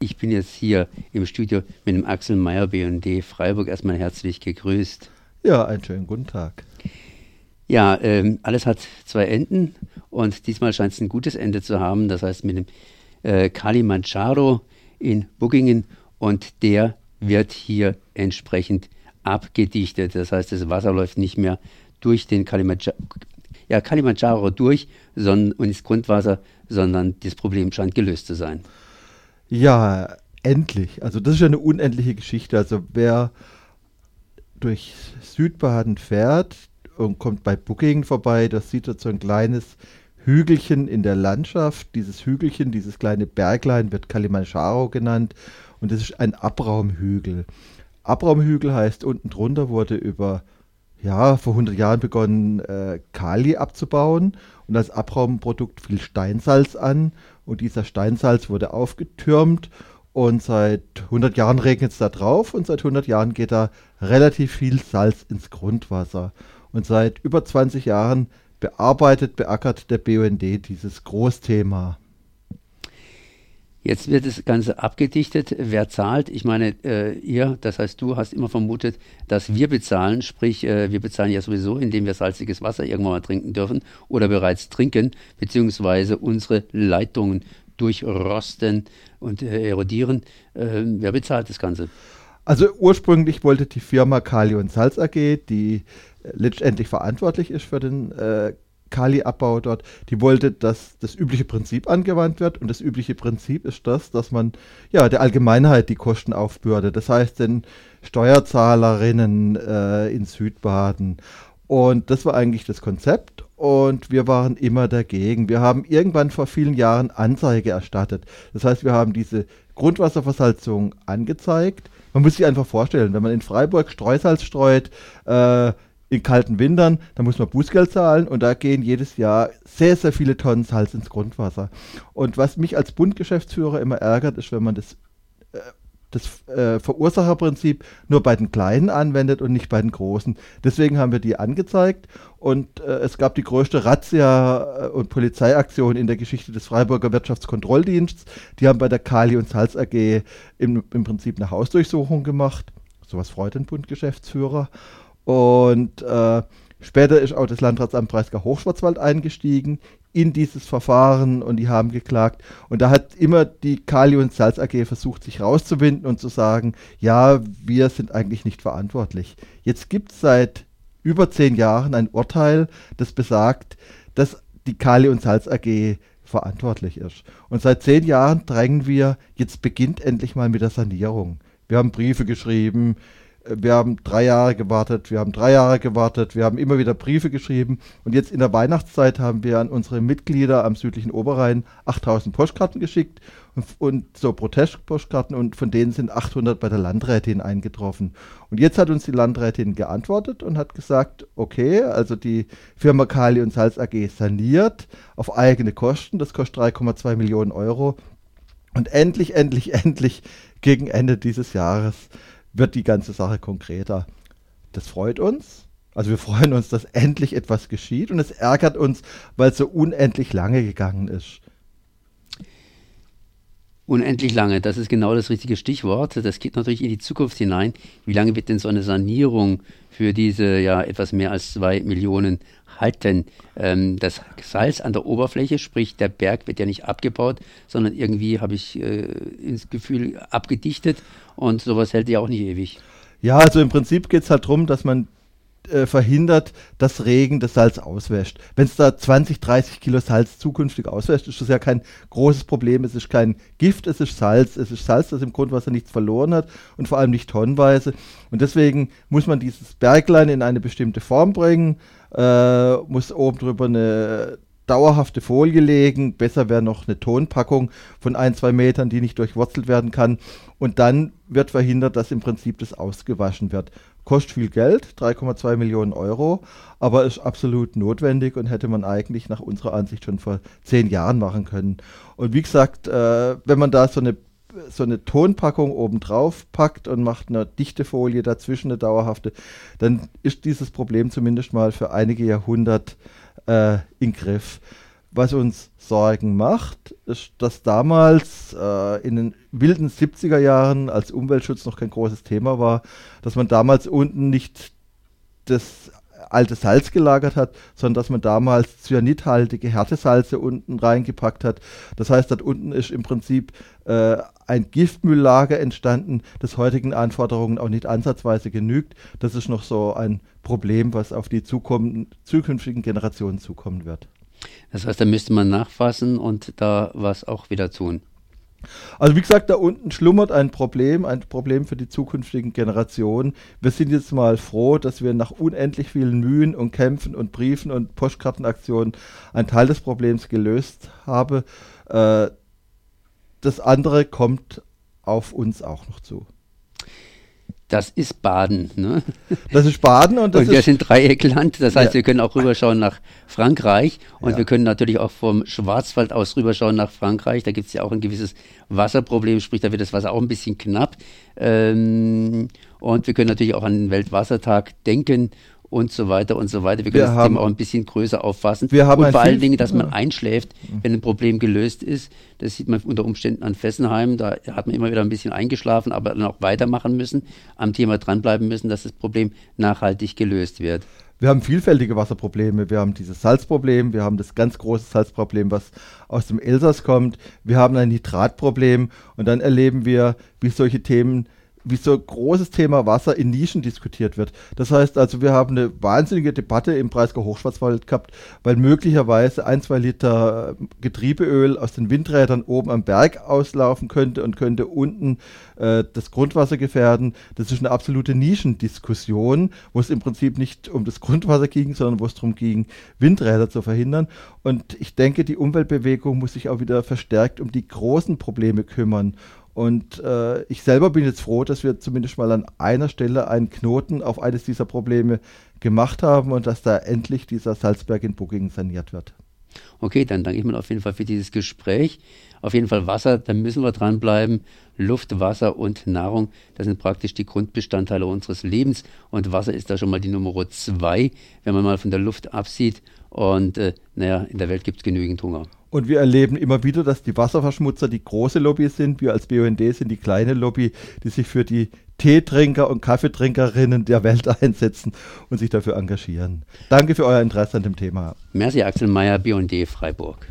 Ich bin jetzt hier im Studio mit dem Axel Meyer, BND Freiburg. Erstmal herzlich gegrüßt. Ja, einen schönen guten Tag. Ja, ähm, alles hat zwei Enden und diesmal scheint es ein gutes Ende zu haben. Das heißt mit dem äh, Kalimanjaro in Buggingen und der wird hier entsprechend abgedichtet. Das heißt, das Wasser läuft nicht mehr durch den Kalimanjaro, ja, Kalimanjaro durch sondern, und ins Grundwasser, sondern das Problem scheint gelöst zu sein. Ja, endlich. Also das ist ja eine unendliche Geschichte. Also wer durch Südbaden fährt und kommt bei Booking vorbei, das sieht dort so ein kleines Hügelchen in der Landschaft. Dieses Hügelchen, dieses kleine Berglein wird Kalimanjaro genannt und das ist ein Abraumhügel. Abraumhügel heißt, unten drunter wurde über, ja, vor 100 Jahren begonnen, äh, Kali abzubauen und als Abraumprodukt fiel Steinsalz an und dieser Steinsalz wurde aufgetürmt und seit 100 Jahren regnet es da drauf und seit 100 Jahren geht da relativ viel Salz ins Grundwasser. Und seit über 20 Jahren bearbeitet, beackert der BUND dieses Großthema. Jetzt wird das Ganze abgedichtet. Wer zahlt? Ich meine, äh, ihr, das heißt du, hast immer vermutet, dass wir bezahlen. Sprich, äh, wir bezahlen ja sowieso, indem wir salziges Wasser irgendwann mal trinken dürfen oder bereits trinken, beziehungsweise unsere Leitungen durchrosten und äh, erodieren. Äh, wer bezahlt das Ganze? Also ursprünglich wollte die Firma Kali und Salz AG, die äh, letztendlich verantwortlich ist für den äh, Kali-Abbau dort, die wollte, dass das übliche Prinzip angewandt wird. Und das übliche Prinzip ist das, dass man ja der Allgemeinheit die Kosten aufbürdet. Das heißt den Steuerzahlerinnen äh, in Südbaden. Und das war eigentlich das Konzept und wir waren immer dagegen. Wir haben irgendwann vor vielen Jahren Anzeige erstattet. Das heißt, wir haben diese Grundwasserversalzung angezeigt. Man muss sich einfach vorstellen, wenn man in Freiburg Streusalz streut, äh, in kalten Wintern, da muss man Bußgeld zahlen und da gehen jedes Jahr sehr, sehr viele Tonnen Salz ins Grundwasser. Und was mich als Bundgeschäftsführer immer ärgert, ist, wenn man das, äh, das äh, Verursacherprinzip nur bei den Kleinen anwendet und nicht bei den Großen. Deswegen haben wir die angezeigt und äh, es gab die größte Razzia- und Polizeiaktion in der Geschichte des Freiburger Wirtschaftskontrolldienstes. Die haben bei der Kali und Salz AG im, im Prinzip eine Hausdurchsuchung gemacht. Sowas freut den Bundgeschäftsführer. Und äh, später ist auch das Landratsamt Breisgau Hochschwarzwald eingestiegen in dieses Verfahren und die haben geklagt. Und da hat immer die Kali und Salz AG versucht, sich rauszuwinden und zu sagen, ja, wir sind eigentlich nicht verantwortlich. Jetzt gibt es seit über zehn Jahren ein Urteil, das besagt, dass die Kali und Salz AG verantwortlich ist. Und seit zehn Jahren drängen wir, jetzt beginnt endlich mal mit der Sanierung. Wir haben Briefe geschrieben, wir haben drei Jahre gewartet, wir haben drei Jahre gewartet, wir haben immer wieder Briefe geschrieben und jetzt in der Weihnachtszeit haben wir an unsere Mitglieder am südlichen Oberrhein 8000 Postkarten geschickt und, und so Protestpostkarten und von denen sind 800 bei der Landrätin eingetroffen. Und jetzt hat uns die Landrätin geantwortet und hat gesagt, okay, also die Firma Kali und Salz AG saniert auf eigene Kosten, das kostet 3,2 Millionen Euro und endlich, endlich, endlich gegen Ende dieses Jahres wird die ganze Sache konkreter. Das freut uns. Also wir freuen uns, dass endlich etwas geschieht und es ärgert uns, weil es so unendlich lange gegangen ist. Unendlich lange, das ist genau das richtige Stichwort. Das geht natürlich in die Zukunft hinein. Wie lange wird denn so eine Sanierung für diese ja etwas mehr als zwei Millionen halten? Ähm, das Salz an der Oberfläche, sprich der Berg wird ja nicht abgebaut, sondern irgendwie habe ich äh, ins Gefühl abgedichtet und sowas hält ja auch nicht ewig. Ja, also im Prinzip geht es halt darum, dass man äh, verhindert, dass Regen das Salz auswäscht. Wenn es da 20, 30 Kilo Salz zukünftig auswäscht, ist das ja kein großes Problem. Es ist kein Gift, es ist Salz. Es ist Salz, das im Grundwasser nichts verloren hat und vor allem nicht tonnenweise. Und deswegen muss man dieses Berglein in eine bestimmte Form bringen, äh, muss oben drüber eine dauerhafte Folie legen. Besser wäre noch eine Tonpackung von ein, zwei Metern, die nicht durchwurzelt werden kann. Und dann wird verhindert, dass im Prinzip das ausgewaschen wird. Kostet viel Geld, 3,2 Millionen Euro, aber ist absolut notwendig und hätte man eigentlich nach unserer Ansicht schon vor zehn Jahren machen können. Und wie gesagt, äh, wenn man da so eine so eine Tonpackung oben drauf packt und macht eine dichte Folie dazwischen, eine dauerhafte, dann ist dieses Problem zumindest mal für einige Jahrhunderte äh, in Griff. Was uns Sorgen macht, ist, dass damals äh, in den wilden 70er Jahren, als Umweltschutz noch kein großes Thema war, dass man damals unten nicht das alte Salz gelagert hat, sondern dass man damals cyanidhaltige Härtesalze unten reingepackt hat. Das heißt, dort unten ist im Prinzip äh, ein Giftmülllager entstanden, das heutigen Anforderungen auch nicht ansatzweise genügt. Das ist noch so ein Problem, was auf die zukünftigen Generationen zukommen wird. Das heißt, da müsste man nachfassen und da was auch wieder tun. Also wie gesagt, da unten schlummert ein Problem, ein Problem für die zukünftigen Generationen. Wir sind jetzt mal froh, dass wir nach unendlich vielen Mühen und Kämpfen und Briefen und Postkartenaktionen einen Teil des Problems gelöst haben. Äh, das andere kommt auf uns auch noch zu das ist Baden. Ne? Das ist Baden und das und wir sind Dreieckland, das heißt, ja. wir können auch rüberschauen nach Frankreich und ja. wir können natürlich auch vom Schwarzwald aus rüberschauen nach Frankreich. Da gibt es ja auch ein gewisses Wasserproblem, sprich, da wird das Wasser auch ein bisschen knapp. Ähm, und wir können natürlich auch an den Weltwassertag denken und so weiter und so weiter. Wir können wir das haben, Thema auch ein bisschen größer auffassen. Wir haben und vor allen Dingen, dass man einschläft, wenn ein Problem gelöst ist. Das sieht man unter Umständen an Fessenheim. Da hat man immer wieder ein bisschen eingeschlafen, aber dann auch weitermachen müssen, am Thema dranbleiben müssen, dass das Problem nachhaltig gelöst wird. Wir haben vielfältige Wasserprobleme. Wir haben dieses Salzproblem, wir haben das ganz große Salzproblem, was aus dem Elsass kommt. Wir haben ein Nitratproblem und dann erleben wir, wie solche Themen wie so großes Thema Wasser in Nischen diskutiert wird. Das heißt also, wir haben eine wahnsinnige Debatte im Breisgau Hochschwarzwald gehabt, weil möglicherweise ein, zwei Liter Getriebeöl aus den Windrädern oben am Berg auslaufen könnte und könnte unten äh, das Grundwasser gefährden. Das ist eine absolute Nischendiskussion, wo es im Prinzip nicht um das Grundwasser ging, sondern wo es darum ging, Windräder zu verhindern. Und ich denke, die Umweltbewegung muss sich auch wieder verstärkt um die großen Probleme kümmern. Und äh, ich selber bin jetzt froh, dass wir zumindest mal an einer Stelle einen Knoten auf eines dieser Probleme gemacht haben und dass da endlich dieser Salzberg in Buggingen saniert wird. Okay, dann danke ich mir auf jeden Fall für dieses Gespräch. Auf jeden Fall Wasser, da müssen wir dranbleiben. Luft, Wasser und Nahrung, das sind praktisch die Grundbestandteile unseres Lebens. Und Wasser ist da schon mal die Nummer zwei, wenn man mal von der Luft absieht. Und äh, naja, in der Welt gibt es genügend Hunger. Und wir erleben immer wieder, dass die Wasserverschmutzer die große Lobby sind. Wir als BUND sind die kleine Lobby, die sich für die Teetrinker und Kaffeetrinkerinnen der Welt einsetzen und sich dafür engagieren. Danke für euer Interesse an dem Thema. Merci, Axel Meyer, BUND Freiburg.